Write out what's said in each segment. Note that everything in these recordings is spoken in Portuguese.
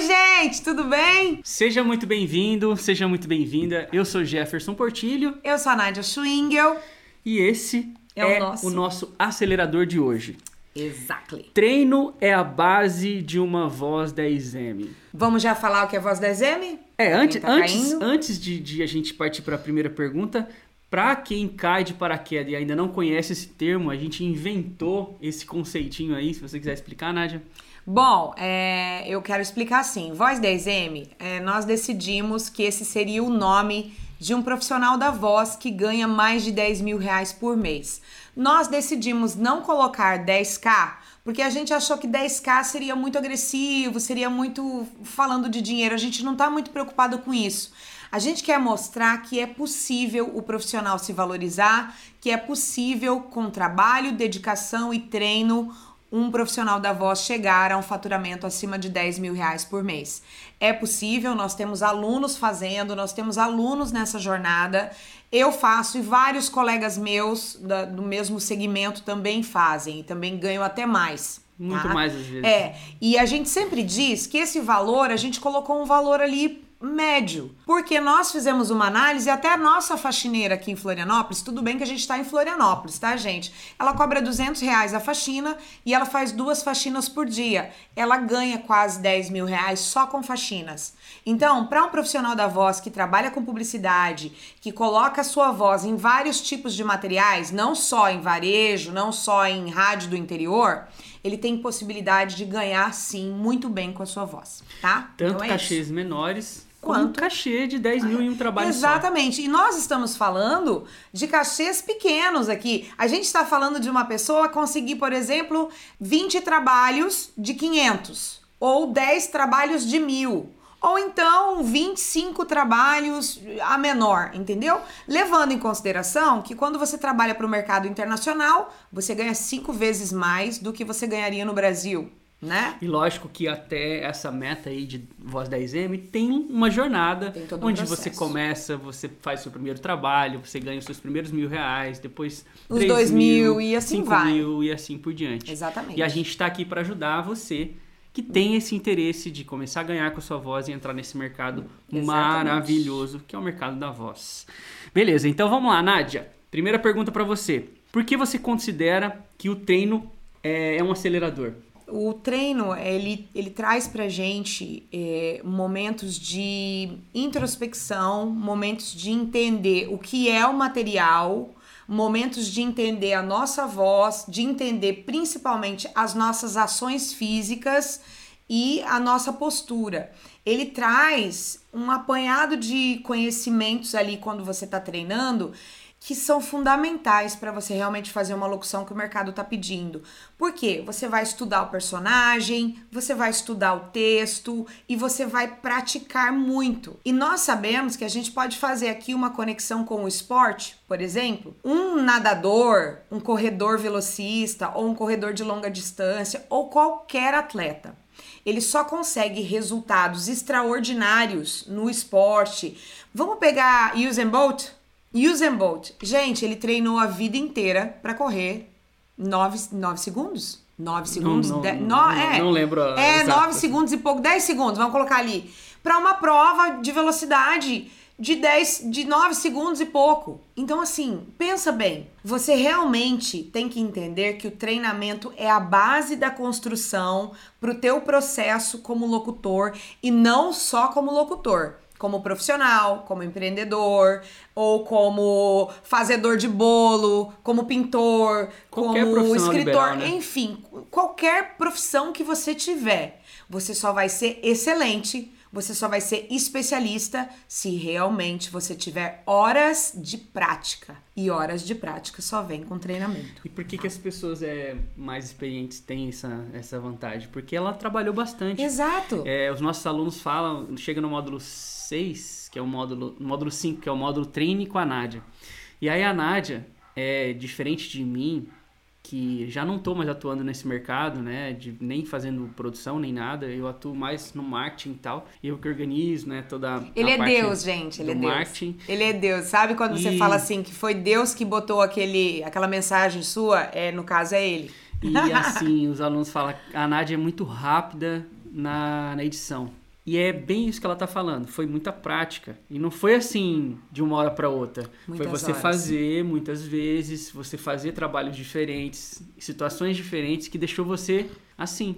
Oi, gente, tudo bem? Seja muito bem-vindo, seja muito bem-vinda. Eu sou Jefferson Portilho. Eu sou a Nádia Schwingel. E esse é, é o, nosso... o nosso acelerador de hoje. Exactly. Treino é a base de uma voz 10M. Vamos já falar o que é voz 10M? É, antes, tá antes, antes de, de a gente partir para a primeira pergunta, para quem cai de paraquedas e ainda não conhece esse termo, a gente inventou esse conceitinho aí, se você quiser explicar, Nádia. Bom, é, eu quero explicar assim. Voz 10M, é, nós decidimos que esse seria o nome de um profissional da voz que ganha mais de 10 mil reais por mês. Nós decidimos não colocar 10k porque a gente achou que 10k seria muito agressivo, seria muito falando de dinheiro. A gente não está muito preocupado com isso. A gente quer mostrar que é possível o profissional se valorizar, que é possível, com trabalho, dedicação e treino, um profissional da voz chegar a um faturamento acima de 10 mil reais por mês. É possível, nós temos alunos fazendo, nós temos alunos nessa jornada. Eu faço e vários colegas meus da, do mesmo segmento também fazem e também ganham até mais. Muito tá? mais às vezes. É, e a gente sempre diz que esse valor, a gente colocou um valor ali médio. Porque nós fizemos uma análise, até a nossa faxineira aqui em Florianópolis, tudo bem que a gente está em Florianópolis, tá, gente? Ela cobra 200 reais a faxina e ela faz duas faxinas por dia. Ela ganha quase 10 mil reais só com faxinas. Então, para um profissional da voz que trabalha com publicidade, que coloca a sua voz em vários tipos de materiais, não só em varejo, não só em rádio do interior, ele tem possibilidade de ganhar sim muito bem com a sua voz, tá? Tanto então é cachês isso. menores quanto um cachê de 10 mil em um trabalho Exatamente. Só. E nós estamos falando de cachês pequenos aqui. A gente está falando de uma pessoa conseguir, por exemplo, 20 trabalhos de 500 ou 10 trabalhos de mil. Ou então 25 trabalhos a menor, entendeu? Levando em consideração que quando você trabalha para o mercado internacional, você ganha cinco vezes mais do que você ganharia no Brasil né? E lógico que até essa meta aí de Voz 10M tem uma jornada tem um onde processo. você começa, você faz seu primeiro trabalho, você ganha os seus primeiros mil reais, depois os dois mil, mil, e assim cinco vai. mil e assim por diante. Exatamente. E a gente está aqui para ajudar você que tem esse interesse de começar a ganhar com a sua voz e entrar nesse mercado Exatamente. maravilhoso que é o mercado da voz. Beleza, então vamos lá, Nádia. Primeira pergunta para você. Por que você considera que o treino é, é um acelerador? O treino ele, ele traz pra gente é, momentos de introspecção, momentos de entender o que é o material, momentos de entender a nossa voz, de entender principalmente as nossas ações físicas e a nossa postura. Ele traz um apanhado de conhecimentos ali quando você está treinando que são fundamentais para você realmente fazer uma locução que o mercado está pedindo. Por quê? Você vai estudar o personagem, você vai estudar o texto e você vai praticar muito. E nós sabemos que a gente pode fazer aqui uma conexão com o esporte, por exemplo, um nadador, um corredor velocista ou um corredor de longa distância ou qualquer atleta. Ele só consegue resultados extraordinários no esporte. Vamos pegar Usain Bolt? Usain Bolt, gente, ele treinou a vida inteira para correr 9, 9 segundos. 9 segundos? Não, não, de, no, é, não lembro. É, 9 segundos e pouco, 10 segundos, vamos colocar ali. Para uma prova de velocidade de 10, de 9 segundos e pouco. Então, assim, pensa bem. Você realmente tem que entender que o treinamento é a base da construção para o teu processo como locutor e não só como locutor como profissional, como empreendedor, ou como fazedor de bolo, como pintor, qualquer como escritor, liberal, né? enfim, qualquer profissão que você tiver, você só vai ser excelente você só vai ser especialista se realmente você tiver horas de prática. E horas de prática só vem com treinamento. E por que, que as pessoas é, mais experientes têm essa, essa vantagem? Porque ela trabalhou bastante. Exato. É, os nossos alunos falam, chega no módulo 6, que é o módulo, módulo 5, que é o módulo treine com a Nádia. E aí a Nádia, é diferente de mim, que já não estou mais atuando nesse mercado, né, de nem fazendo produção nem nada, eu atuo mais no marketing e tal, eu que organizo, né, toda Ele é Deus, gente, ele é Deus. Marketing. Ele é Deus. Sabe quando e... você fala assim que foi Deus que botou aquele aquela mensagem sua, é, no caso é ele. E assim, os alunos falam, a Nádia é muito rápida na, na edição. E é bem isso que ela tá falando. Foi muita prática. E não foi assim de uma hora para outra. Muitas foi você horas. fazer muitas vezes, você fazer trabalhos diferentes, situações diferentes que deixou você assim.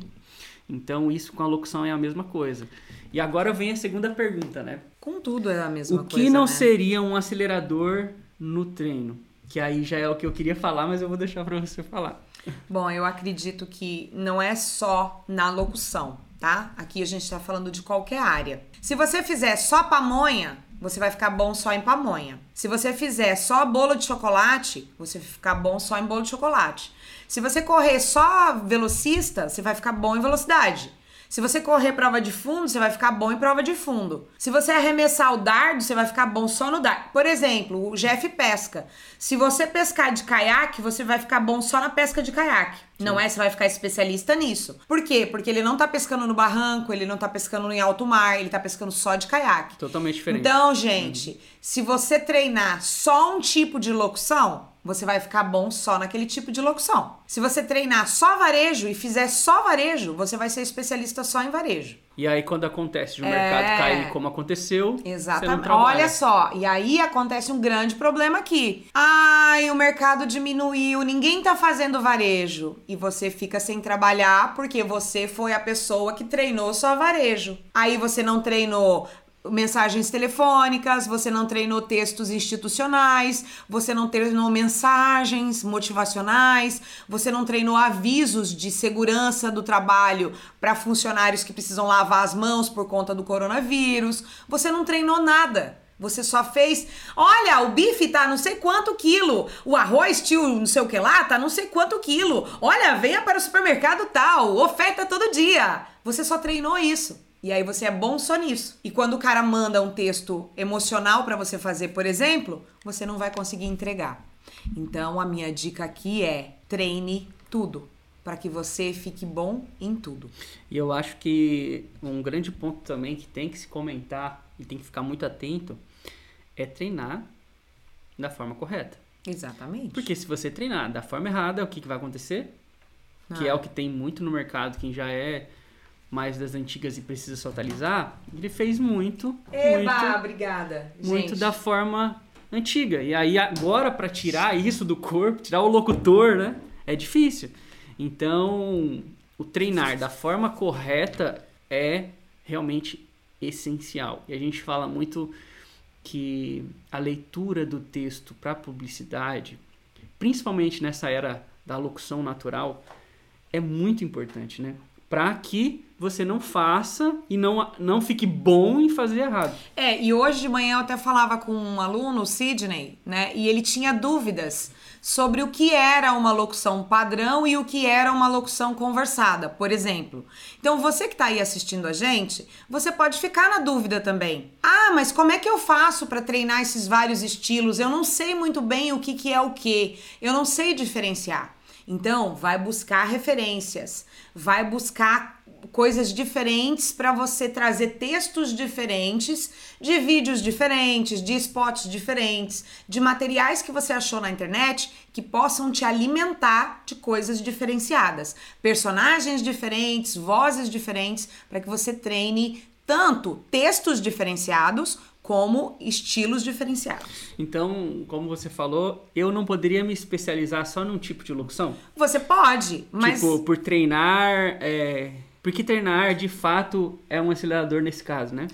Então isso com a locução é a mesma coisa. E agora vem a segunda pergunta, né? Com tudo é a mesma o que coisa. não né? seria um acelerador no treino? Que aí já é o que eu queria falar, mas eu vou deixar para você falar. Bom, eu acredito que não é só na locução, tá? Aqui a gente tá falando de qualquer área. Se você fizer só pamonha, você vai ficar bom só em pamonha. Se você fizer só bolo de chocolate, você vai ficar bom só em bolo de chocolate. Se você correr só velocista, você vai ficar bom em velocidade. Se você correr prova de fundo, você vai ficar bom em prova de fundo. Se você arremessar o dardo, você vai ficar bom só no dardo. Por exemplo, o Jeff pesca. Se você pescar de caiaque, você vai ficar bom só na pesca de caiaque. Não é? Você vai ficar especialista nisso. Por quê? Porque ele não tá pescando no barranco, ele não tá pescando em alto mar, ele tá pescando só de caiaque. Totalmente diferente. Então, gente, se você treinar só um tipo de locução, você vai ficar bom só naquele tipo de locução. Se você treinar só varejo e fizer só varejo, você vai ser especialista só em varejo. E aí quando acontece de o mercado É. cair como aconteceu, Exatamente. Olha só, e aí acontece um grande problema aqui. Ai, o mercado diminuiu, ninguém tá fazendo varejo. E você fica sem trabalhar porque você foi a pessoa que treinou só varejo. Aí você não treinou mensagens telefônicas, você não treinou textos institucionais, você não treinou mensagens motivacionais, você não treinou avisos de segurança do trabalho para funcionários que precisam lavar as mãos por conta do coronavírus, você não treinou nada. Você só fez, olha, o bife tá não sei quanto quilo, o arroz tio não sei o que lá tá não sei quanto quilo. Olha, venha para o supermercado tal, oferta todo dia. Você só treinou isso. E aí você é bom só nisso. E quando o cara manda um texto emocional para você fazer, por exemplo, você não vai conseguir entregar. Então a minha dica aqui é treine tudo para que você fique bom em tudo. E eu acho que um grande ponto também que tem que se comentar e tem que ficar muito atento é treinar da forma correta. Exatamente. Porque se você treinar da forma errada, o que, que vai acontecer? Que Ah. é o que tem muito no mercado, quem já é mais das antigas e precisa se atualizar, ele fez muito, Eba, muito, obrigada. muito gente. da forma antiga. E aí agora para tirar isso do corpo, tirar o locutor, né? É difícil. Então, o treinar da forma correta é realmente essencial. E a gente fala muito que a leitura do texto para publicidade, principalmente nessa era da locução natural, é muito importante, né? Para que você não faça e não, não fique bom em fazer errado. É, e hoje de manhã eu até falava com um aluno, o Sidney, né? E ele tinha dúvidas sobre o que era uma locução padrão e o que era uma locução conversada, por exemplo. Então, você que tá aí assistindo a gente, você pode ficar na dúvida também. Ah, mas como é que eu faço para treinar esses vários estilos? Eu não sei muito bem o que, que é o que. Eu não sei diferenciar. Então, vai buscar referências, vai buscar coisas diferentes para você trazer textos diferentes, de vídeos diferentes, de spots diferentes, de materiais que você achou na internet que possam te alimentar de coisas diferenciadas, personagens diferentes, vozes diferentes, para que você treine tanto textos diferenciados como estilos diferenciados. Então, como você falou, eu não poderia me especializar só num tipo de locução? Você pode, mas Tipo, por treinar. É... Porque treinar, de fato, é um acelerador nesse caso, né?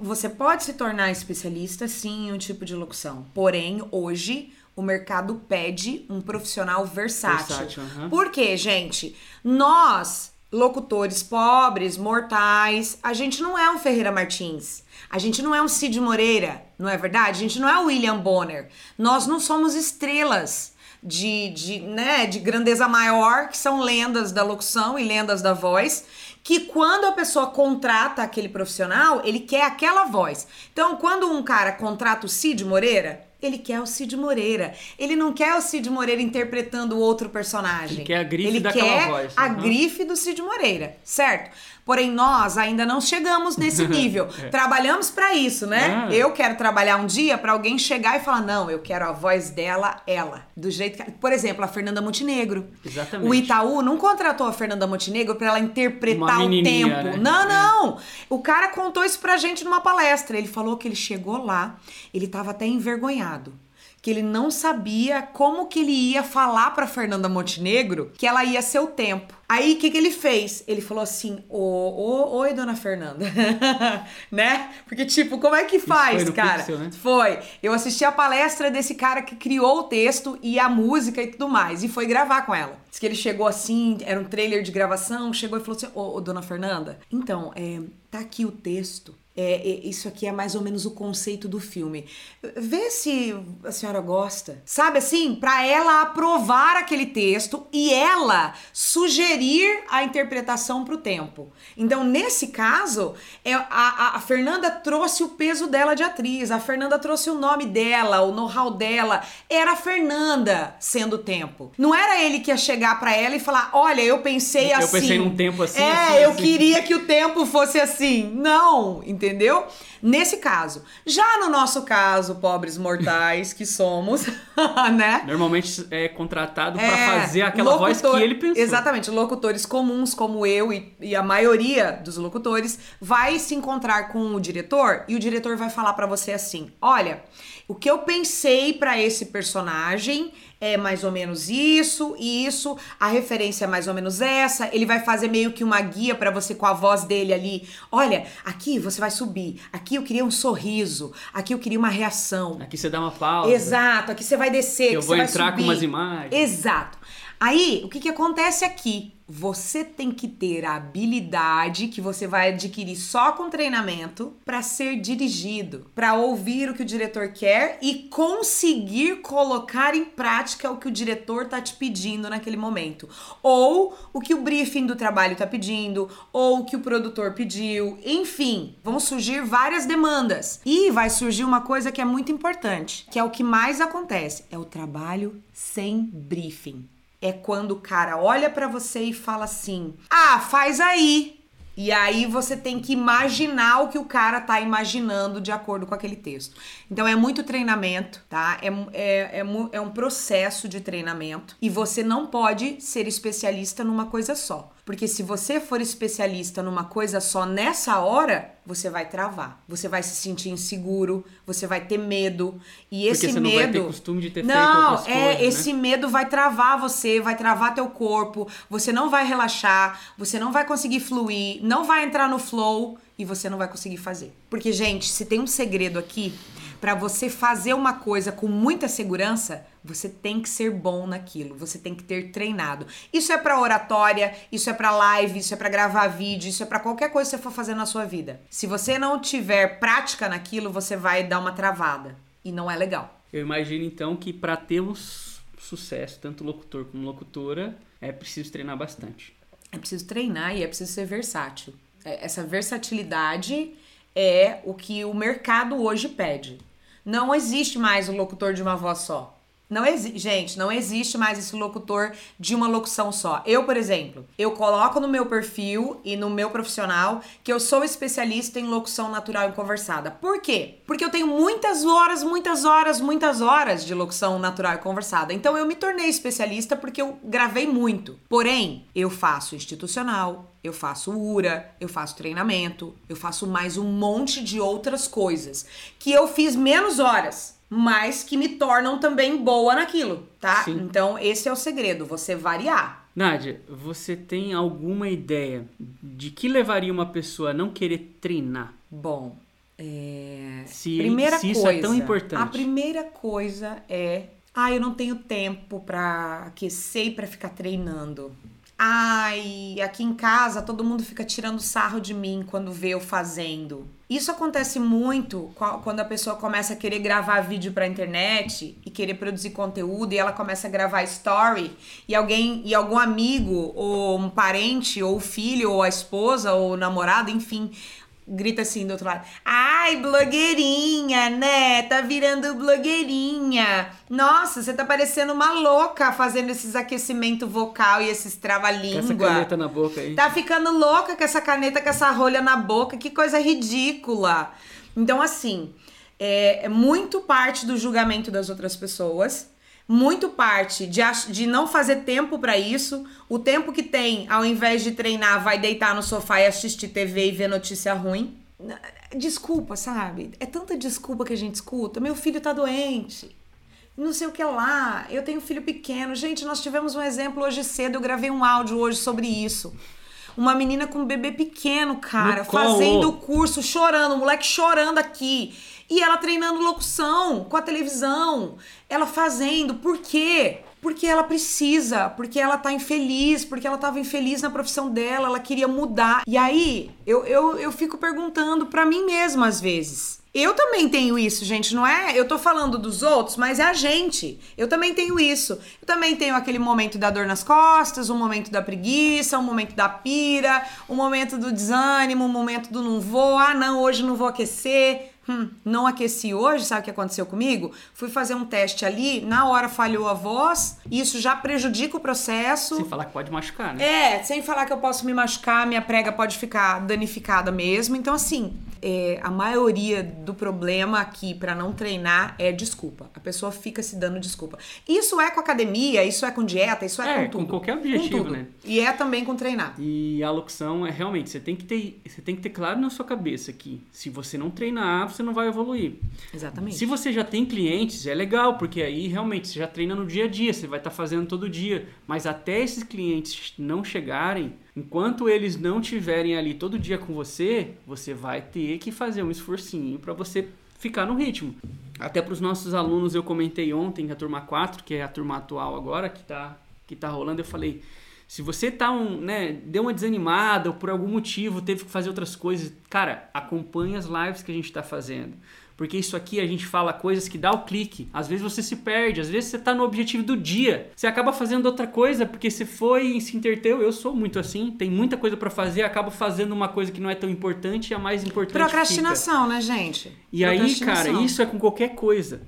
Você pode se tornar especialista sim em um tipo de locução. Porém, hoje o mercado pede um profissional versátil. Versátil, aham. Por quê, gente? Nós, locutores pobres, mortais, a gente não é um Ferreira Martins. A gente não é um Cid Moreira, não é verdade? A gente não é o William Bonner. Nós não somos estrelas de, de, né, de grandeza maior, que são lendas da locução e lendas da voz, que quando a pessoa contrata aquele profissional, ele quer aquela voz. Então, quando um cara contrata o Cid Moreira, ele quer o Cid Moreira. Ele não quer o Cid Moreira interpretando outro personagem. Ele quer a grife ele daquela quer voz, a grife do Cid Moreira, certo? Porém, nós ainda não chegamos nesse nível. É. Trabalhamos pra isso, né? Ah. Eu quero trabalhar um dia pra alguém chegar e falar: não, eu quero a voz dela, ela. Do jeito que. Por exemplo, a Fernanda Montenegro. Exatamente. O Itaú não contratou a Fernanda Montenegro pra ela interpretar o tempo. né? Não, É. não. O cara contou isso pra gente numa palestra. Ele falou que ele chegou lá, ele tava até envergonhado. Que ele não sabia como que ele ia falar pra Fernanda Montenegro que ela ia ser o tempo. Aí, o que, que ele fez? Ele falou assim: ô, ô, Oi, dona Fernanda. né? Porque, tipo, como é que faz, foi cara? Pixel, né? Foi. Eu assisti a palestra desse cara que criou o texto e a música e tudo mais. E foi gravar com ela. Diz que ele chegou assim, era um trailer de gravação, chegou e falou assim: Ô, ô, dona Fernanda, então, é, tá aqui o texto. É, isso aqui é mais ou menos o conceito do filme. Vê se a senhora gosta. Sabe assim? Pra ela aprovar aquele texto e ela sugerir a interpretação pro tempo. Então, nesse caso, é, a, a- Fernanda trouxe o peso dela de atriz. A Fernanda trouxe o nome dela, o know-how dela. Era a Fernanda sendo o tempo. Não era ele que ia chegar pra ela e falar: Olha, eu pensei Eu assim. pensei num tempo assim, É, assim, eu assim. queria que o tempo fosse assim. Não, entendeu? entendeu? Nesse caso. Já no nosso caso, pobres mortais que somos, né? Normalmente é contratado pra É, fazer aquela voz que locutor- ele pensou. Exatamente, locutores comuns como eu e, e a maioria dos locutores vai se encontrar com o diretor e o diretor vai falar pra você assim: "Olha, o que eu pensei pra esse personagem é mais ou menos isso e isso, a referência é mais ou menos essa. Ele vai fazer meio que uma guia pra você com a voz dele ali. Olha, aqui você vai subir. Aqui eu queria um sorriso. Aqui eu queria uma reação. Aqui você dá uma pausa. Exato, aqui você vai descer. Eu aqui vou entrar com umas imagens. Exato. Aí, o que, que acontece aqui? Você tem que ter a habilidade que você vai adquirir só com treinamento para ser dirigido, para ouvir o que o diretor quer e conseguir colocar em prática o que o diretor tá te pedindo naquele momento, ou o que o briefing do trabalho tá pedindo, ou o que o produtor pediu, enfim, vão surgir várias demandas. E vai surgir uma coisa que é muito importante, que é o que mais acontece, é o trabalho sem briefing é quando o cara olha pra você e fala assim: "Ah, faz aí". E aí você tem que imaginar o que o cara tá imaginando de acordo com aquele texto. Então é muito treinamento, tá? É, é, é, é um processo de treinamento. E você não pode ser especialista numa coisa só. Porque se você for especialista numa coisa só nessa hora, você vai travar. Você vai se sentir inseguro, você vai ter medo. E esse Porque você não medo. vai ter costume de ter feito não, outras é coisas, né? esse medo vai travar você, vai travar teu corpo, você não vai relaxar, você não vai conseguir fluir, não vai entrar no flow e você não vai conseguir fazer. Porque, gente, se tem um segredo aqui, pra você fazer uma coisa com muita segurança, você tem que ser bom naquilo, você tem que ter treinado. Isso é pra oratória, isso é pra live, isso é pra gravar vídeo, isso é pra qualquer coisa que você for fazer na sua vida. Se você não tiver prática naquilo, você vai dar uma travada e não é legal. Eu imagino então que para termos sucesso, tanto locutor como locutora, é preciso treinar bastante. É preciso treinar e é preciso ser versátil. É, Essa versatilidade é o que o mercado hoje pede. Não existe mais o locutor de uma voz só. Não existe, gente, não existe mais esse locutor de uma locução só. Eu, por exemplo, eu coloco no meu perfil e no meu profissional que eu sou especialista em locução natural e conversada. Por quê? Porque eu tenho muitas horas, muitas horas, muitas horas de locução natural e conversada. Então eu me tornei especialista porque eu gravei muito. Porém, eu faço institucional, eu faço URA, eu faço treinamento, eu faço mais um monte de outras coisas que eu fiz menos horas, mas que me tornam também boa naquilo, tá? Sim. Então esse é o segredo, você variar. Nádia, você tem alguma ideia de que levaria uma pessoa a não querer treinar? Bom, é... Se- primeira se isso coisa, é tão importante. A primeira coisa é, ah, eu não tenho tempo pra aquecer e pra ficar treinando. Ai, aqui em casa todo mundo fica tirando sarro de mim quando vê eu fazendo. Isso acontece muito qua- quando a pessoa começa a querer gravar vídeo pra internet e querer produzir conteúdo e ela começa a gravar story e alguém e algum amigo ou um parente ou filho ou a esposa ou namorado, enfim, grita assim do outro lado. Ai, blogueirinha, né? Tá virando blogueirinha. Nossa, você tá parecendo uma louca fazendo esses aquecimento vocal e esses trava-língua. Essa caneta na boca aí. Tá ficando louca com essa caneta, com essa rolha na boca. Que coisa ridícula. Então, assim, é, é muito parte do julgamento das outras pessoas muito parte de, de não fazer tempo para isso. O tempo que tem, ao invés de treinar, vai deitar no sofá e assistir TV e ver notícia ruim. Desculpa, sabe? É tanta desculpa que a gente escuta. Meu filho tá doente. Não sei o que lá. Eu tenho um filho pequeno. Gente, nós tivemos um exemplo hoje cedo. Eu gravei um áudio hoje sobre isso. Uma menina com um bebê pequeno, cara, fazendo o curso, chorando, o moleque chorando aqui. E ela treinando locução com a televisão, ela fazendo. Por quê? Porque ela precisa, porque ela tá infeliz, porque ela tava infeliz na profissão dela, ela queria mudar. E aí, eu, eu, eu fico perguntando para mim mesma às vezes. Eu também tenho isso, gente, não é? Eu tô falando dos outros, mas é a gente. Eu também tenho isso. Eu também tenho aquele momento da dor nas costas, o um momento da preguiça, o um momento da pira, o um momento do desânimo, o momento do não vou, ah, não, hoje não vou aquecer. Hum, não aqueci hoje, sabe o que aconteceu comigo? Fui fazer um teste ali, na hora falhou a voz, isso já prejudica o processo. Sem falar que pode machucar, né? É, sem falar que eu posso me machucar, minha prega pode ficar danificada mesmo. Então, assim, é, a maioria do problema aqui para não treinar é desculpa. A pessoa fica se dando desculpa. Isso é com academia, isso é com dieta, isso é, é com tudo. com qualquer objetivo, né? E é também com treinar. E a locução é realmente, você tem que ter, você tem que ter claro na sua cabeça que se você não treinar, você não vai evoluir. Exatamente. Se você já tem clientes, é legal, porque aí realmente você já treina no dia a dia, você vai estar tá fazendo todo dia. Mas até esses clientes não chegarem, Enquanto eles não tiverem ali todo dia com você, você vai ter que fazer um esforcinho para você ficar no ritmo. Até para os nossos alunos, eu comentei ontem, a turma 4, que é a turma atual agora, que está que tá rolando, eu falei, se você tá um, né, deu uma desanimada ou por algum motivo teve que fazer outras coisas, cara, acompanhe as lives que a gente está fazendo. Porque isso aqui a gente fala coisas que dá o clique. Às vezes você se perde, às vezes você tá no objetivo do dia. Você acaba fazendo outra coisa porque você foi e se interteu. Eu sou muito assim, tem muita coisa para fazer, acabo fazendo uma coisa que não é tão importante e a mais importante Procrastinação, fica. né, gente? E aí, cara, isso é com qualquer coisa.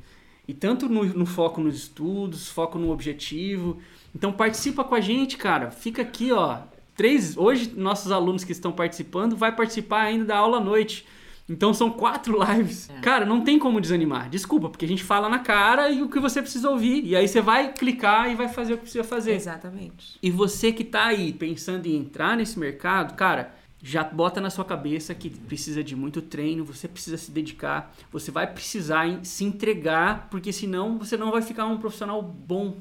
E tanto no, no foco nos estudos, foco no objetivo. Então participa com a gente, cara. Fica aqui, ó. Três, hoje nossos alunos que estão participando vai participar ainda da aula à noite. Então são quatro lives. É. Cara, não tem como desanimar. Desculpa, porque a gente fala na cara e o que você precisa ouvir. E aí você vai clicar e vai fazer o que precisa fazer. Exatamente. E você que tá aí pensando em entrar nesse mercado, cara, já bota na sua cabeça que precisa de muito treino, você precisa se dedicar, você vai precisar se entregar, porque senão você não vai ficar um profissional bom,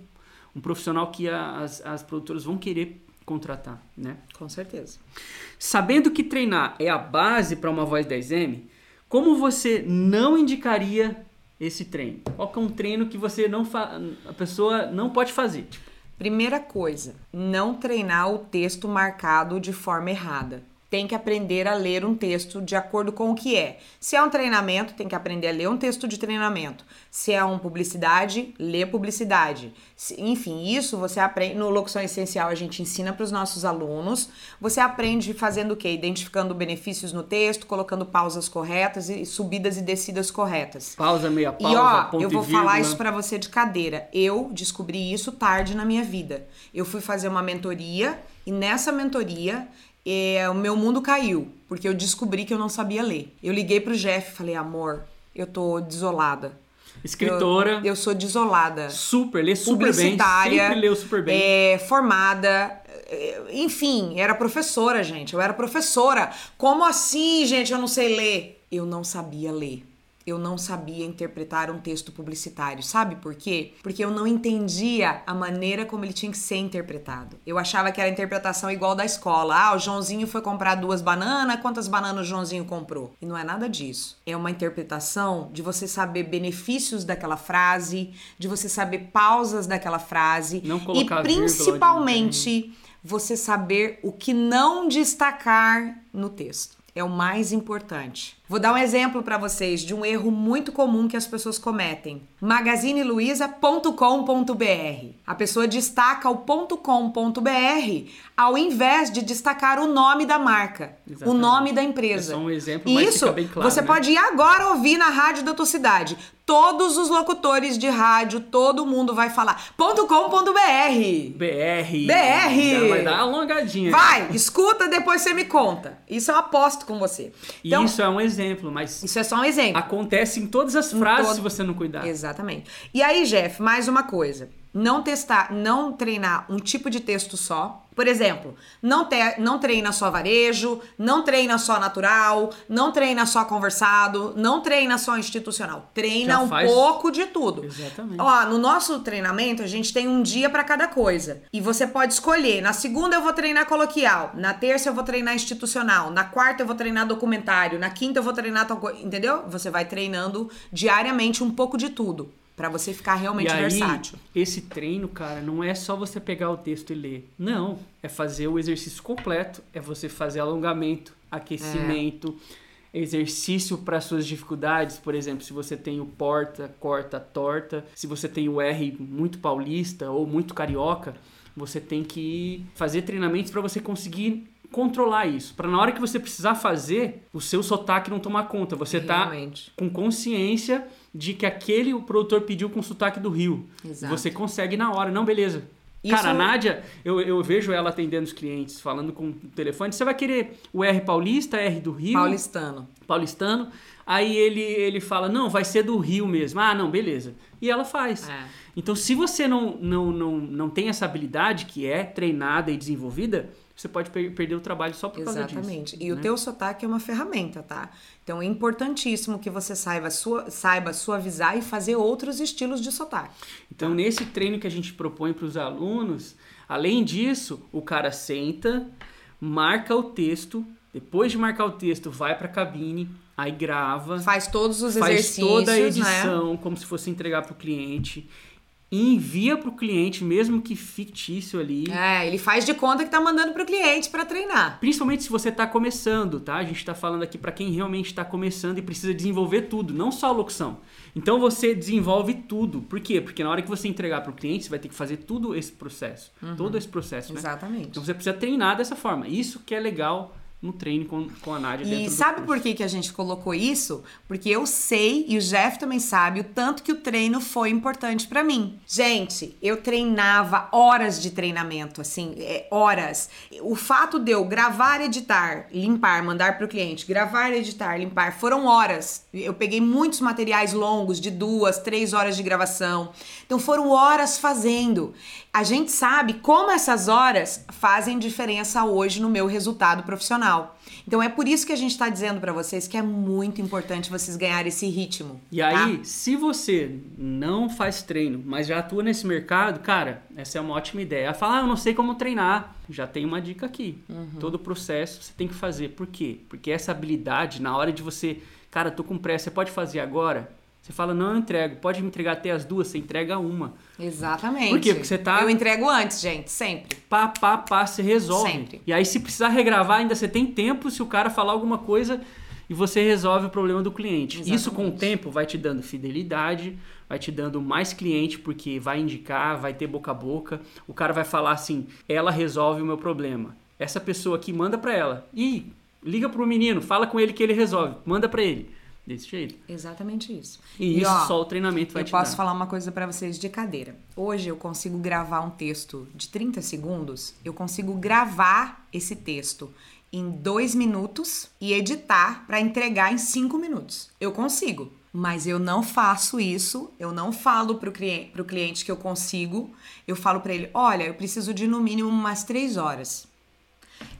um profissional que as, as produtoras vão querer contratar, né? Com certeza. Sabendo que treinar é a base para uma voz 10M, como você não indicaria esse treino? Qual é um treino que você não fa... a pessoa não pode fazer? Primeira coisa, não treinar o texto marcado de forma errada tem que aprender a ler um texto de acordo com o que é. Se é um treinamento, tem que aprender a ler um texto de treinamento. Se é uma publicidade, lê publicidade. Enfim, isso você aprende no Locução Essencial, a gente ensina para os nossos alunos. Você aprende fazendo o quê? Identificando benefícios no texto, colocando pausas corretas e subidas e descidas corretas. Pausa, meia pausa, E ó, ponto eu vou falar isso para você de cadeira. Eu descobri isso tarde na minha vida. Eu fui fazer uma mentoria e nessa mentoria é, o meu mundo caiu, porque eu descobri que eu não sabia ler. Eu liguei pro Jeff e falei, amor, eu tô desolada. Escritora. Eu, eu sou desolada. Super, lê super bem. Sempre leu super bem. É, formada. é, Enfim, era professora, gente. Eu era professora. Como assim, gente, eu não sei ler? Eu não sabia ler. Eu não sabia interpretar um texto publicitário. Sabe por quê? Porque eu não entendia a maneira como ele tinha que ser interpretado. Eu achava que era a interpretação igual da escola. Ah, o Joãozinho foi comprar duas bananas, quantas bananas o Joãozinho comprou? E não é nada disso. É uma interpretação de você saber benefícios daquela frase, de você saber pausas daquela frase Não e colocar onde principalmente você saber o que não destacar no texto. é o mais importante. Vou dar um exemplo para vocês de um erro muito comum que as pessoas cometem. magazineluiza.com.br. A pessoa destaca o .com.br ao invés de destacar o nome da marca, Exatamente. o nome da empresa. É só um exemplo, mas Isso, bem claro, você né? pode ir agora ouvir na rádio da tua cidade. Todos os locutores de rádio, todo mundo vai falar .com.br. BR. BR. Vai dar uma alongadinha. Vai, escuta, depois você me conta. Isso eu aposto com você. Então, isso é um exemplo, mas. Isso é só um exemplo. Acontece em todas as frases todo... se você não cuidar. Exatamente. E aí, Jeff, mais uma coisa. Não testar, não treinar um tipo de texto só. Por exemplo, não, te, não treina só varejo, não treina só natural, não treina só conversado, não treina só institucional. Treina Já um faz... pouco de tudo. Exatamente. Ó, no nosso treinamento, a gente tem um dia para cada coisa. E você pode escolher. Na segunda eu vou treinar coloquial, na terça eu vou treinar institucional, na quarta eu vou treinar documentário, na quinta eu vou treinar tal coisa. Entendeu? Você vai treinando diariamente um pouco de tudo para você ficar realmente e aí, versátil. Esse treino, cara, não é só você pegar o texto e ler. Não, é fazer o exercício completo, é você fazer alongamento, aquecimento, é. exercício para suas dificuldades, por exemplo, se você tem o porta, corta, torta, se você tem o R muito paulista ou muito carioca, você tem que fazer treinamentos para você conseguir controlar isso, para na hora que você precisar fazer, o seu sotaque não tomar conta, você tá Realmente. com consciência de que aquele o produtor pediu com sotaque do Rio. Exato. Você consegue na hora, não, beleza. Isso... Cara, a Nádia, eu, eu vejo ela atendendo os clientes, falando com o telefone. Você vai querer o R paulista, R do Rio? Paulistano. Paulistano. Aí ele, ele fala, não, vai ser do Rio mesmo. Ah, não, beleza. E ela faz. É. Então, se você não, não, não, não tem essa habilidade que é treinada e desenvolvida, você pode per perder o trabalho só por Exatamente. causa disso. E né? o teu sotaque é uma ferramenta, tá? Então é importantíssimo que você saiba, sua, saiba suavizar e fazer outros estilos de sotaque. Então, tá? nesse treino que a gente propõe para os alunos, além disso, o cara senta, marca o texto, depois de marcar o texto, vai para a cabine, aí grava, faz todos os faz exercícios, toda a né? edição, né? como se fosse entregar para o cliente e envia para o cliente, mesmo que fictício ali. É, ele faz de conta que tá mandando para o cliente para treinar. Principalmente se você está começando, tá? A gente está falando aqui para quem realmente está começando e precisa desenvolver tudo, não só a locução. Então você desenvolve tudo. Por quê? Porque na hora que você entregar para o cliente, você vai ter que fazer tudo esse processo, uhum. todo esse processo, né? Exatamente. Então você precisa treinar dessa forma. Isso que é legal no treino com, com a Nádia E sabe por que, que a gente colocou isso? Porque eu sei, e o Jeff também sabe, o tanto que o treino foi importante para mim. Gente, eu treinava horas de treinamento, assim, é, horas. O fato de eu gravar, editar, limpar, mandar pro cliente, gravar, editar, limpar, foram horas. Eu peguei muitos materiais longos, de duas, três horas de gravação. Então foram horas fazendo. A gente sabe como essas horas fazem diferença hoje no meu resultado profissional. Então é por isso que a gente está dizendo para vocês que é muito importante vocês ganharem esse ritmo. E aí, tá? se você não faz treino, mas já atua nesse mercado, cara, essa é uma ótima ideia. Falar, ah, eu não sei como treinar. Já tem uma dica aqui. Uhum. Todo o processo você tem que fazer. Por quê? Porque essa habilidade, na hora de você, cara, tô com pressa, você pode fazer agora? Você fala, não, eu entrego. Pode me entregar até as duas, você entrega uma. Exatamente. Por quê? Porque você tá. Eu entrego antes, gente, sempre. Pá, pá, pá, você resolve. Sempre. E aí, se precisar regravar, ainda você tem tempo se o cara falar alguma coisa e você resolve o problema do cliente. Exatamente. Isso com o tempo vai te dando fidelidade, vai te dando mais cliente, porque vai indicar, vai ter boca a boca. O cara vai falar assim: ela resolve o meu problema. Essa pessoa aqui manda para ela. E liga pro menino, fala com ele que ele resolve. Manda para ele. Desse jeito. Exatamente isso. E, e isso ó, só o treinamento vai eu te posso dar. falar uma coisa para vocês de cadeira. Hoje eu consigo gravar um texto de 30 segundos, eu consigo gravar esse texto em dois minutos e editar para entregar em cinco minutos. Eu consigo. Mas eu não faço isso, eu não falo pro cliente, pro cliente que eu consigo, eu falo para ele: olha, eu preciso de no mínimo umas três horas.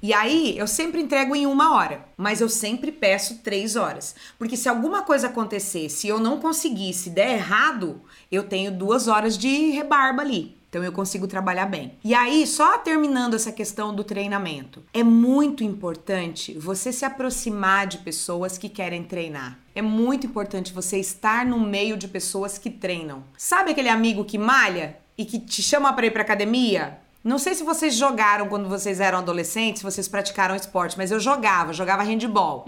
E aí, eu sempre entrego em uma hora, mas eu sempre peço três horas. Porque se alguma coisa acontecer, se eu não conseguir, se der errado, eu tenho duas horas de rebarba ali. Então eu consigo trabalhar bem. E aí, só terminando essa questão do treinamento, é muito importante você se aproximar de pessoas que querem treinar. É muito importante você estar no meio de pessoas que treinam. Sabe aquele amigo que malha e que te chama para ir para academia? Não sei se vocês jogaram quando vocês eram adolescentes, se vocês praticaram esporte, mas eu jogava, jogava handball.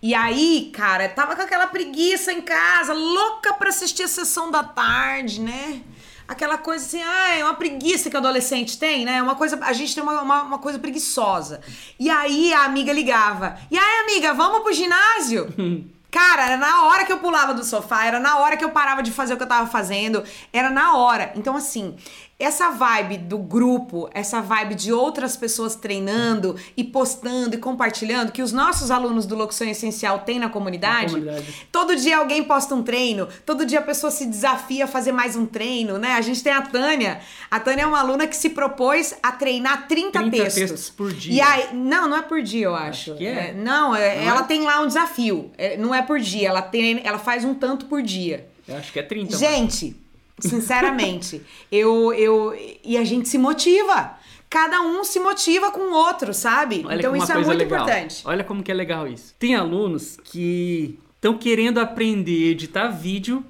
E aí, cara, tava com aquela preguiça em casa, louca pra assistir a sessão da tarde, né? Aquela coisa assim, ah, é uma preguiça que o adolescente tem, né? Uma coisa, a gente tem uma, uma, uma coisa preguiçosa. E aí a amiga ligava. E aí, amiga, vamos pro ginásio? Cara, era na hora que eu pulava do sofá, era na hora que eu parava de fazer o que eu tava fazendo, era na hora. Então, assim, essa vibe do grupo, essa vibe de outras pessoas treinando e postando e compartilhando, que os nossos alunos do Locução Essencial têm na comunidade. Na comunidade. Todo dia alguém posta um treino, todo dia a pessoa se desafia a fazer mais um treino, né? A gente tem a Tânia. A Tânia é uma aluna que se propôs a treinar 30, 30 textos. textos por dia. E aí, não, não é por dia, eu acho. Acho que é. não, é- Não ela é? tem lá um desafio. É, não é por dia, ela tem, ela faz um tanto por dia. Eu acho que é 30. Gente, sinceramente, eu, eu. E a gente se motiva. Cada um se motiva com o outro, sabe? Olha então isso é muito legal. importante. Olha como que é legal isso. Tem alunos que estão querendo aprender a editar vídeo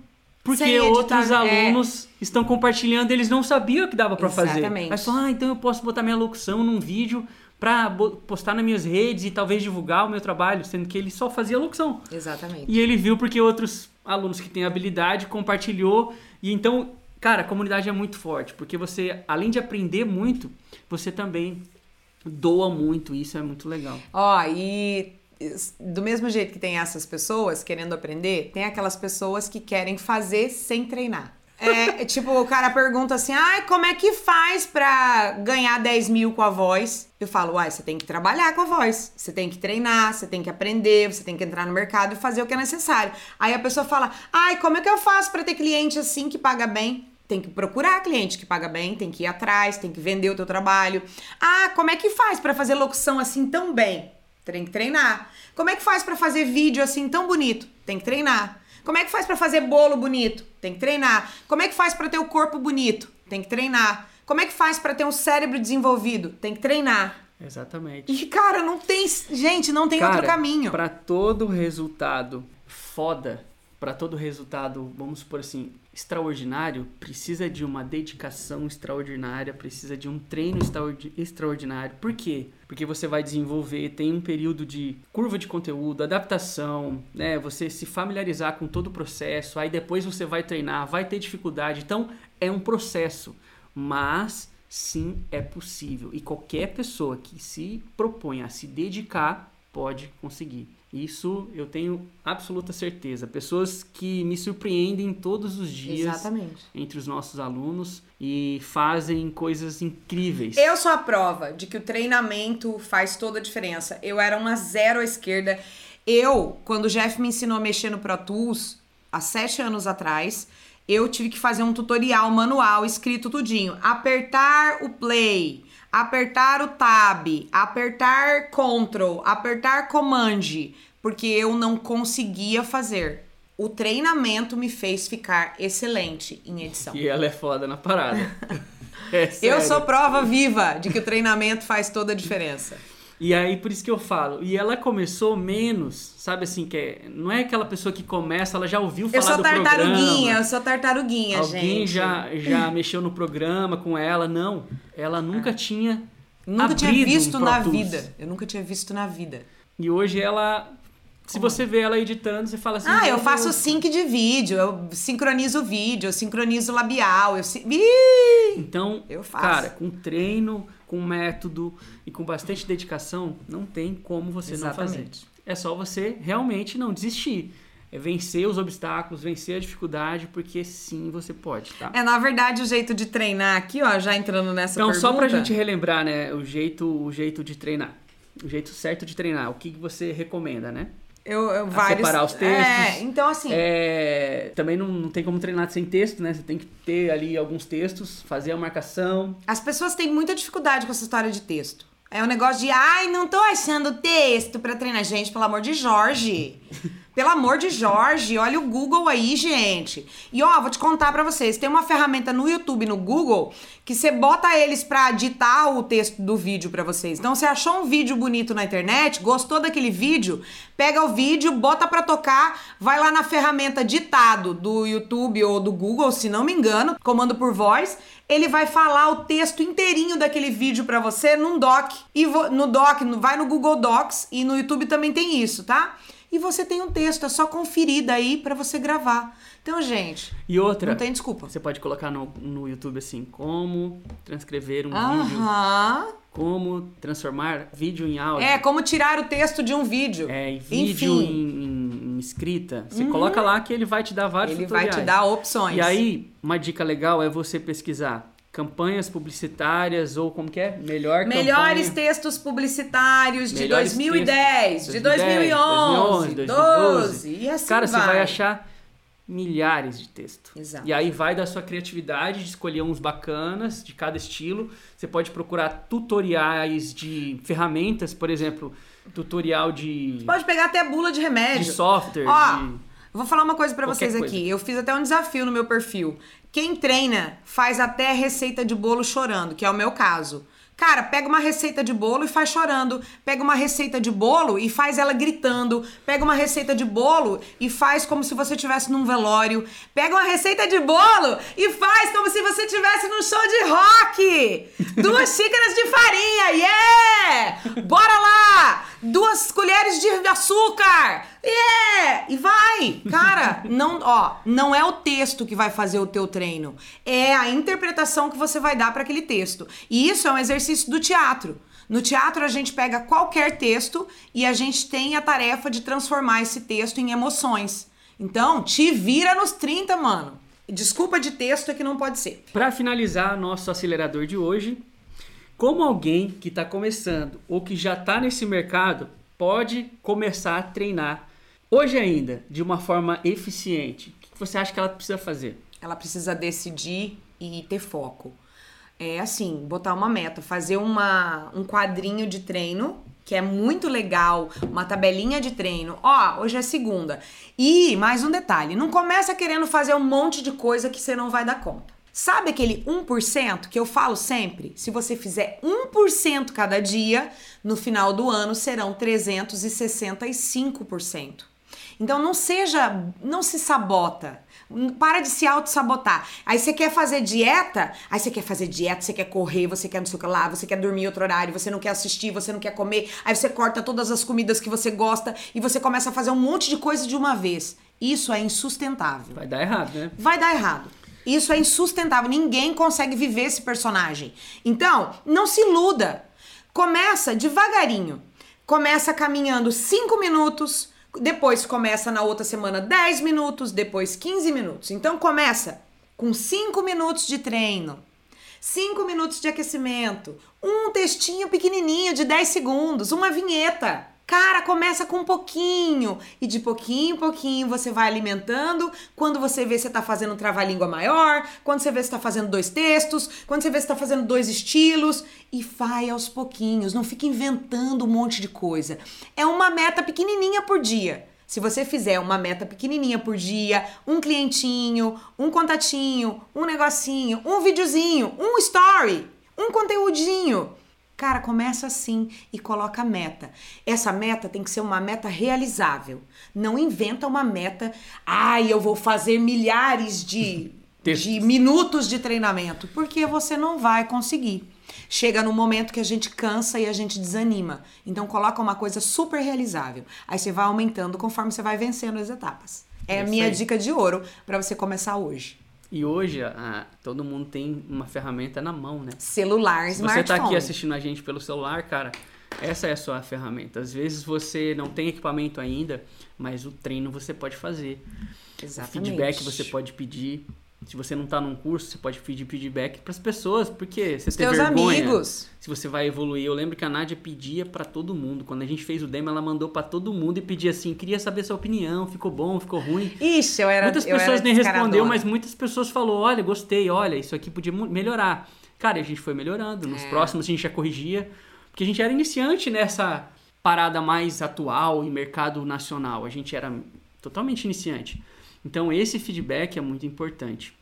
porque editar, outros é. alunos estão compartilhando, eles não sabiam que dava pra fazer. Exatamente. Mas falam, ah, então eu posso botar minha locução num vídeo bo- postar nas minhas redes e talvez divulgar o meu trabalho, sendo que ele só fazia locução. Exatamente. E ele viu porque outros alunos que têm habilidade compartilhou. E então, cara, a comunidade é muito forte. Porque você, além de aprender muito, você também doa muito. Isso é muito legal. Ó, e do mesmo jeito que tem essas pessoas querendo aprender, tem aquelas pessoas que querem fazer sem treinar. É, tipo, o cara pergunta assim: ai, como é que faz pra ganhar 10 mil com a voz? Eu falo, uai, você tem que trabalhar com a voz. Você tem que treinar, você tem que aprender, você tem que entrar no mercado e fazer o que é necessário. Aí a pessoa fala: ai, como é que eu faço pra ter cliente assim que paga bem? Tem que procurar cliente que paga bem, tem que ir atrás, tem que vender o teu trabalho. Ah, como é que faz pra fazer locução assim tão bem? Tem que treinar. Como é que faz pra fazer vídeo assim tão bonito? Tem que treinar. Como é que faz pra fazer bolo bonito? Tem que treinar. Como é que faz pra ter o corpo bonito? Tem que treinar. Como é que faz pra ter um cérebro desenvolvido? Tem que treinar. Exatamente. E cara, não tem, gente, não tem Cara, outro caminho. Pra todo resultado foda, pra todo resultado, vamos supor assim, extraordinário, precisa de uma dedicação extraordinária, precisa de um treino extraordi- extraordinário. Por quê? Porque você vai desenvolver, tem um período de curva de conteúdo, adaptação, né? Você se familiarizar com todo o processo, aí depois você vai treinar, vai ter dificuldade. Então, é um processo, mas sim é possível. E qualquer pessoa que se propõe a se dedicar pode conseguir. Isso eu tenho absoluta certeza. Pessoas que me surpreendem todos os dias Exatamente. entre os nossos alunos e fazem coisas incríveis. Eu sou a prova de que o treinamento faz toda a diferença. Eu era uma zero à esquerda. Eu, quando o Jeff me ensinou a mexer no Pro Tools, há sete anos atrás, eu tive que fazer um tutorial manual escrito tudinho. Apertar o play, apertar o tab, apertar Ctrl, apertar Command, porque eu não conseguia fazer. O treinamento me fez ficar excelente em edição. E ela é foda na parada. É Eu sou prova viva de que o treinamento faz toda a diferença. E aí, por isso que eu falo. E ela começou menos, sabe assim, que é, não é aquela pessoa que começa, ela já ouviu falar Eu sou do tartaruguinha, programa. eu sou tartaruguinha, Alguém gente. já, já mexeu no programa com ela. Não, ela nunca tinha Nunca tinha visto um na vida. Eu nunca tinha visto na vida. E hoje ela... Se você vê ela editando, você fala assim... Ah, eu "Meu faço Deus". sync de vídeo, eu sincronizo o vídeo, eu sincronizo o labial, eu... Ih! Então, Eu faço. cara, com treino, com método e com bastante dedicação, não tem como você não fazer. Exatamente. É só você realmente não desistir. É vencer os obstáculos, vencer a dificuldade, porque sim, você pode, tá? É, na verdade, o jeito de treinar aqui, ó, já entrando nessa então, pergunta... só pra gente relembrar, né, o jeito, o jeito de treinar. O jeito certo de treinar. O que que você recomenda, né? Eu, eu vários... separar os textos. É, então assim... É, também não, não tem como treinar sem texto, né? Você tem que ter ali alguns textos, fazer a marcação. As pessoas têm muita dificuldade com essa história de texto. É um negócio de, ai, não tô achando texto pra treinar. Gente, pelo amor de Jorge. Pelo amor de Jorge, olha o Google aí, gente. E ó, vou te contar pra vocês, tem uma ferramenta no YouTube, no Google, que você bota eles pra ditar o texto do vídeo pra vocês. Então, você achou um vídeo bonito na internet, gostou daquele vídeo, pega o vídeo, bota pra tocar, vai lá na ferramenta ditado do YouTube ou do Google, se não me engano, comando por voz, ele vai falar o texto inteirinho daquele vídeo pra você num doc. E no doc, vai no Google Docs e no YouTube também tem isso, tá? E você tem um texto, é só conferir daí para você gravar. Então, gente, e outra, não tem desculpa. Você pode colocar no, no YouTube assim, como transcrever um Aham. vídeo, como transformar vídeo em áudio. É, como tirar o texto de um vídeo. É, em vídeo, em, em, em, escrita. Você uhum. coloca lá que ele vai te dar vários ele tutoriais. Ele vai te dar opções. E aí, uma dica legal é você pesquisar campanhas publicitárias ou como que é? Melhor Melhores campanha. textos publicitários de 2010, textos, de 2011, 2011 2012, e assim Cara, vai. você vai achar milhares de textos. Exato. E aí vai da sua criatividade de escolher uns bacanas de cada estilo. Você pode procurar tutoriais de ferramentas, por exemplo, tutorial de você pode pegar até bula de remédio. De software, Ó, de... Vou falar uma coisa para vocês coisa. aqui. Eu fiz até um desafio no meu perfil. Quem treina faz até receita de bolo chorando, que é o meu caso. Cara, pega uma receita de bolo e faz chorando. Pega uma receita de bolo e faz ela gritando. Pega uma receita de bolo e faz como se você estivesse num velório. Pega uma receita de bolo e faz como se você estivesse num show de rock. Duas xícaras de farinha, yeah! Bora lá! Duas colheres de açúcar. Yeah! E vai! Cara, não, ó, não é o texto que vai fazer o teu treino, é a interpretação que você vai dar para aquele texto. E isso é um exercício do teatro. No teatro a gente pega qualquer texto e a gente tem a tarefa de transformar esse texto em emoções. Então, te vira nos 30, mano. Desculpa de texto é que não pode ser. Para finalizar nosso acelerador de hoje, como alguém que está começando ou que já está nesse mercado pode começar a treinar hoje ainda de uma forma eficiente? O que você acha que ela precisa fazer? Ela precisa decidir e ter foco. É assim, botar uma meta, fazer uma, um quadrinho de treino que é muito legal, uma tabelinha de treino. Ó, hoje é segunda. E mais um detalhe, não começa querendo fazer um monte de coisa que você não vai dar conta. Sabe aquele 1% que eu falo sempre? Se você fizer 1% cada dia, no final do ano serão 365%. Então não seja, não se sabota. Para de se auto-sabotar. Aí você quer fazer dieta, aí você quer fazer dieta, você quer correr, você quer não sei o que lá, você quer dormir outro horário, você não quer assistir, você não quer comer, aí você corta todas as comidas que você gosta e você começa a fazer um monte de coisa de uma vez. Isso é insustentável. Vai dar errado, né? Vai dar errado. Isso é insustentável. Ninguém consegue viver esse personagem. Então, não se iluda. Começa devagarinho. Começa caminhando 5 minutos, depois começa na outra semana 10 minutos, depois 15 minutos. Então começa com 5 minutos de treino, 5 minutos de aquecimento, um textinho pequenininho de 10 segundos, uma vinheta. Cara, começa com um pouquinho e de pouquinho em pouquinho você vai alimentando. Quando você vê você tá fazendo um trava-língua maior, quando você vê você tá fazendo dois textos, quando você vê você tá fazendo dois estilos e vai aos pouquinhos, não fica inventando um monte de coisa. É uma meta pequenininha por dia. Se você fizer uma meta pequenininha por dia, um clientinho, um contatinho, um negocinho, um videozinho, um story, um conteúdinho, Cara, começa assim e coloca a meta. Essa meta tem que ser uma meta realizável. Não inventa uma meta, ai, eu vou fazer milhares de, de minutos de treinamento, porque você não vai conseguir. Chega no momento que a gente cansa e a gente desanima. Então coloca uma coisa super realizável. Aí você vai aumentando conforme você vai vencendo as etapas. É a minha dica de ouro para você começar hoje. E hoje todo mundo tem uma ferramenta na mão, né? Celular, Se smartphone. você tá aqui assistindo a gente pelo celular, cara, essa é a sua ferramenta. Às vezes você não tem equipamento ainda, mas o treino você pode fazer. Exatamente. O feedback você pode pedir. Se você não tá num curso, você pode pedir feedback para as pessoas, porque você tem vergonha. amigos. Se você vai evoluir, eu lembro que a Nádia pedia para todo mundo. Quando a gente fez o demo, ela mandou para todo mundo e pedia assim: "Queria saber sua opinião, ficou bom, ficou ruim?". Ixi, eu era Muitas eu pessoas era nem respondeu, mas muitas pessoas falou: "Olha, gostei, olha, isso aqui podia melhorar". Cara, a gente foi melhorando. Nos É. próximos a gente já corrigia, porque a gente era iniciante nessa parada mais atual e mercado nacional. A gente era totalmente iniciante. Então esse feedback é muito importante.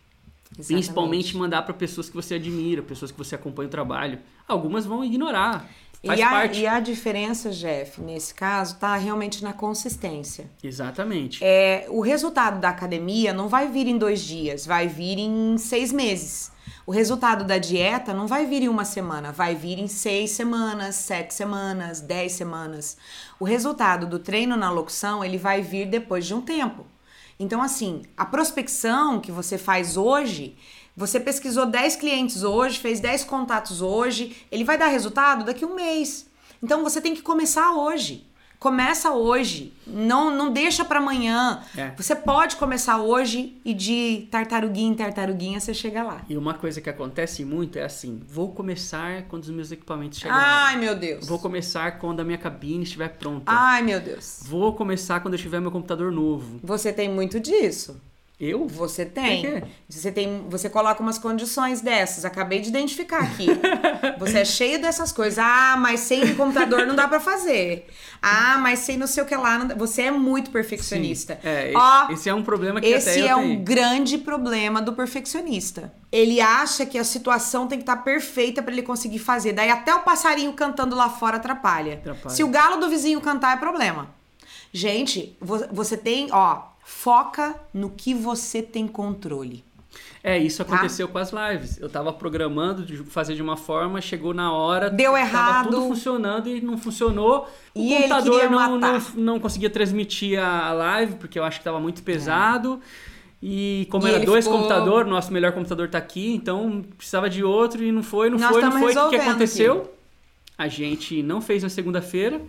Exatamente. Principalmente mandar para pessoas que você admira, pessoas que você acompanha o trabalho. Algumas vão ignorar. Faz e, a, parte. e a diferença, Jeff, nesse caso, tá realmente na consistência. Exatamente. É, o resultado da academia não vai vir em dois dias, vai vir em seis meses. O resultado da dieta não vai vir em uma semana, vai vir em seis semanas, sete semanas, dez semanas. O resultado do treino na locução ele vai vir depois de um tempo. Então, assim, a prospecção que você faz hoje, você pesquisou 10 clientes hoje, fez 10 contatos hoje, ele vai dar resultado daqui a um mês. Então, você tem que começar hoje. Começa hoje, não não deixa para amanhã. É. Você pode começar hoje e de tartaruguinha em tartaruguinha você chega lá. E uma coisa que acontece muito é assim: vou começar quando os meus equipamentos chegarem. Ai, meu Deus. Vou começar quando a minha cabine estiver pronta. Ai, meu Deus. Vou começar quando eu tiver meu computador novo. Você tem muito disso. Eu? Você tem. Você tem, você coloca umas condições dessas. Acabei de identificar aqui. você é cheio dessas coisas. Ah, mas sem computador não dá pra fazer. Ah, mas sem não sei o que lá. não dá- Você é muito perfeccionista. É, Ó, esse, esse é um problema que esse é um grande problema do perfeccionista. Ele acha que a situação tem que estar perfeita pra ele conseguir fazer. Daí até o passarinho cantando lá fora atrapalha. Atrapalha. Se o galo do vizinho cantar é problema. Gente, vo- você tem, ó, foca no que você tem controle. É, isso Tá. aconteceu com as lives. Eu tava programando de fazer de uma forma, chegou na hora, Deu errado. tudo funcionando e não funcionou. O E computador não, não, não conseguia transmitir a live, porque eu acho que tava muito pesado. E como E era dois ficou- computadores, nosso melhor computador tá aqui, então precisava de outro e não foi, não Nós foi, não foi. O que, que aconteceu? A gente não fez na segunda-feira,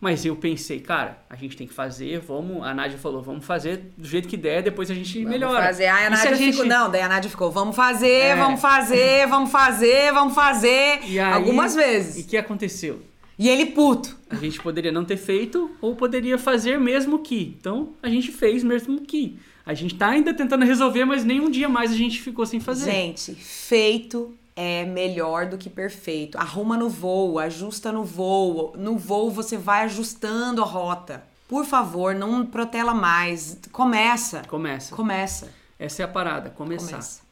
mas eu pensei, cara, a gente tem que fazer, vamos. A Nádia falou, vamos fazer do jeito que der, depois a gente Vamos melhora. fazer. Aí a E Nádia gente- ficou. Não, daí a Nádia ficou. Vamos fazer, É. vamos fazer, vamos fazer, vamos fazer. E aí- Algumas E vezes. o que aconteceu? E ele puto. A gente poderia não ter feito ou poderia fazer mesmo que. Então a gente fez mesmo que. A gente tá ainda tentando resolver, mas nem um dia mais a gente ficou sem fazer. Gente, feito é melhor do que perfeito. Arruma no voo, ajusta no voo. No voo você vai ajustando a rota. Por favor, não protela mais. Começa. Começa. Começa. Essa é a parada, começar. Começa.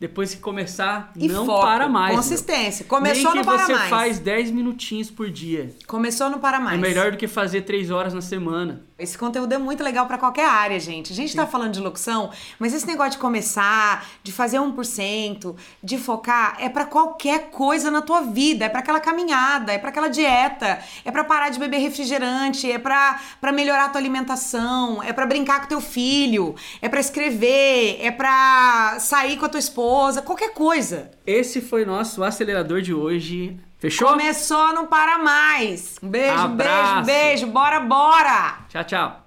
Depois que começar, E não foco, para mais. meu. Consistência. Começou, Nem não que para você mais. faz 10 minutinhos por dia. Começou, não para mais. É melhor do que fazer 3 horas na semana. Esse conteúdo é muito legal pra qualquer área, gente. A gente tá falando de locução, mas esse negócio de começar, de fazer 1%, de focar, é pra qualquer coisa na tua vida. É pra aquela caminhada, é pra aquela dieta, é pra parar de beber refrigerante, é pra pra melhorar a tua alimentação, é pra brincar com teu filho, é pra escrever, é pra sair com a tua esposa, qualquer coisa. Esse foi nosso acelerador de hoje. Fechou? Começou, não para mais. Um beijo, Abraço. beijo, beijo. Bora, bora! Tchau, tchau.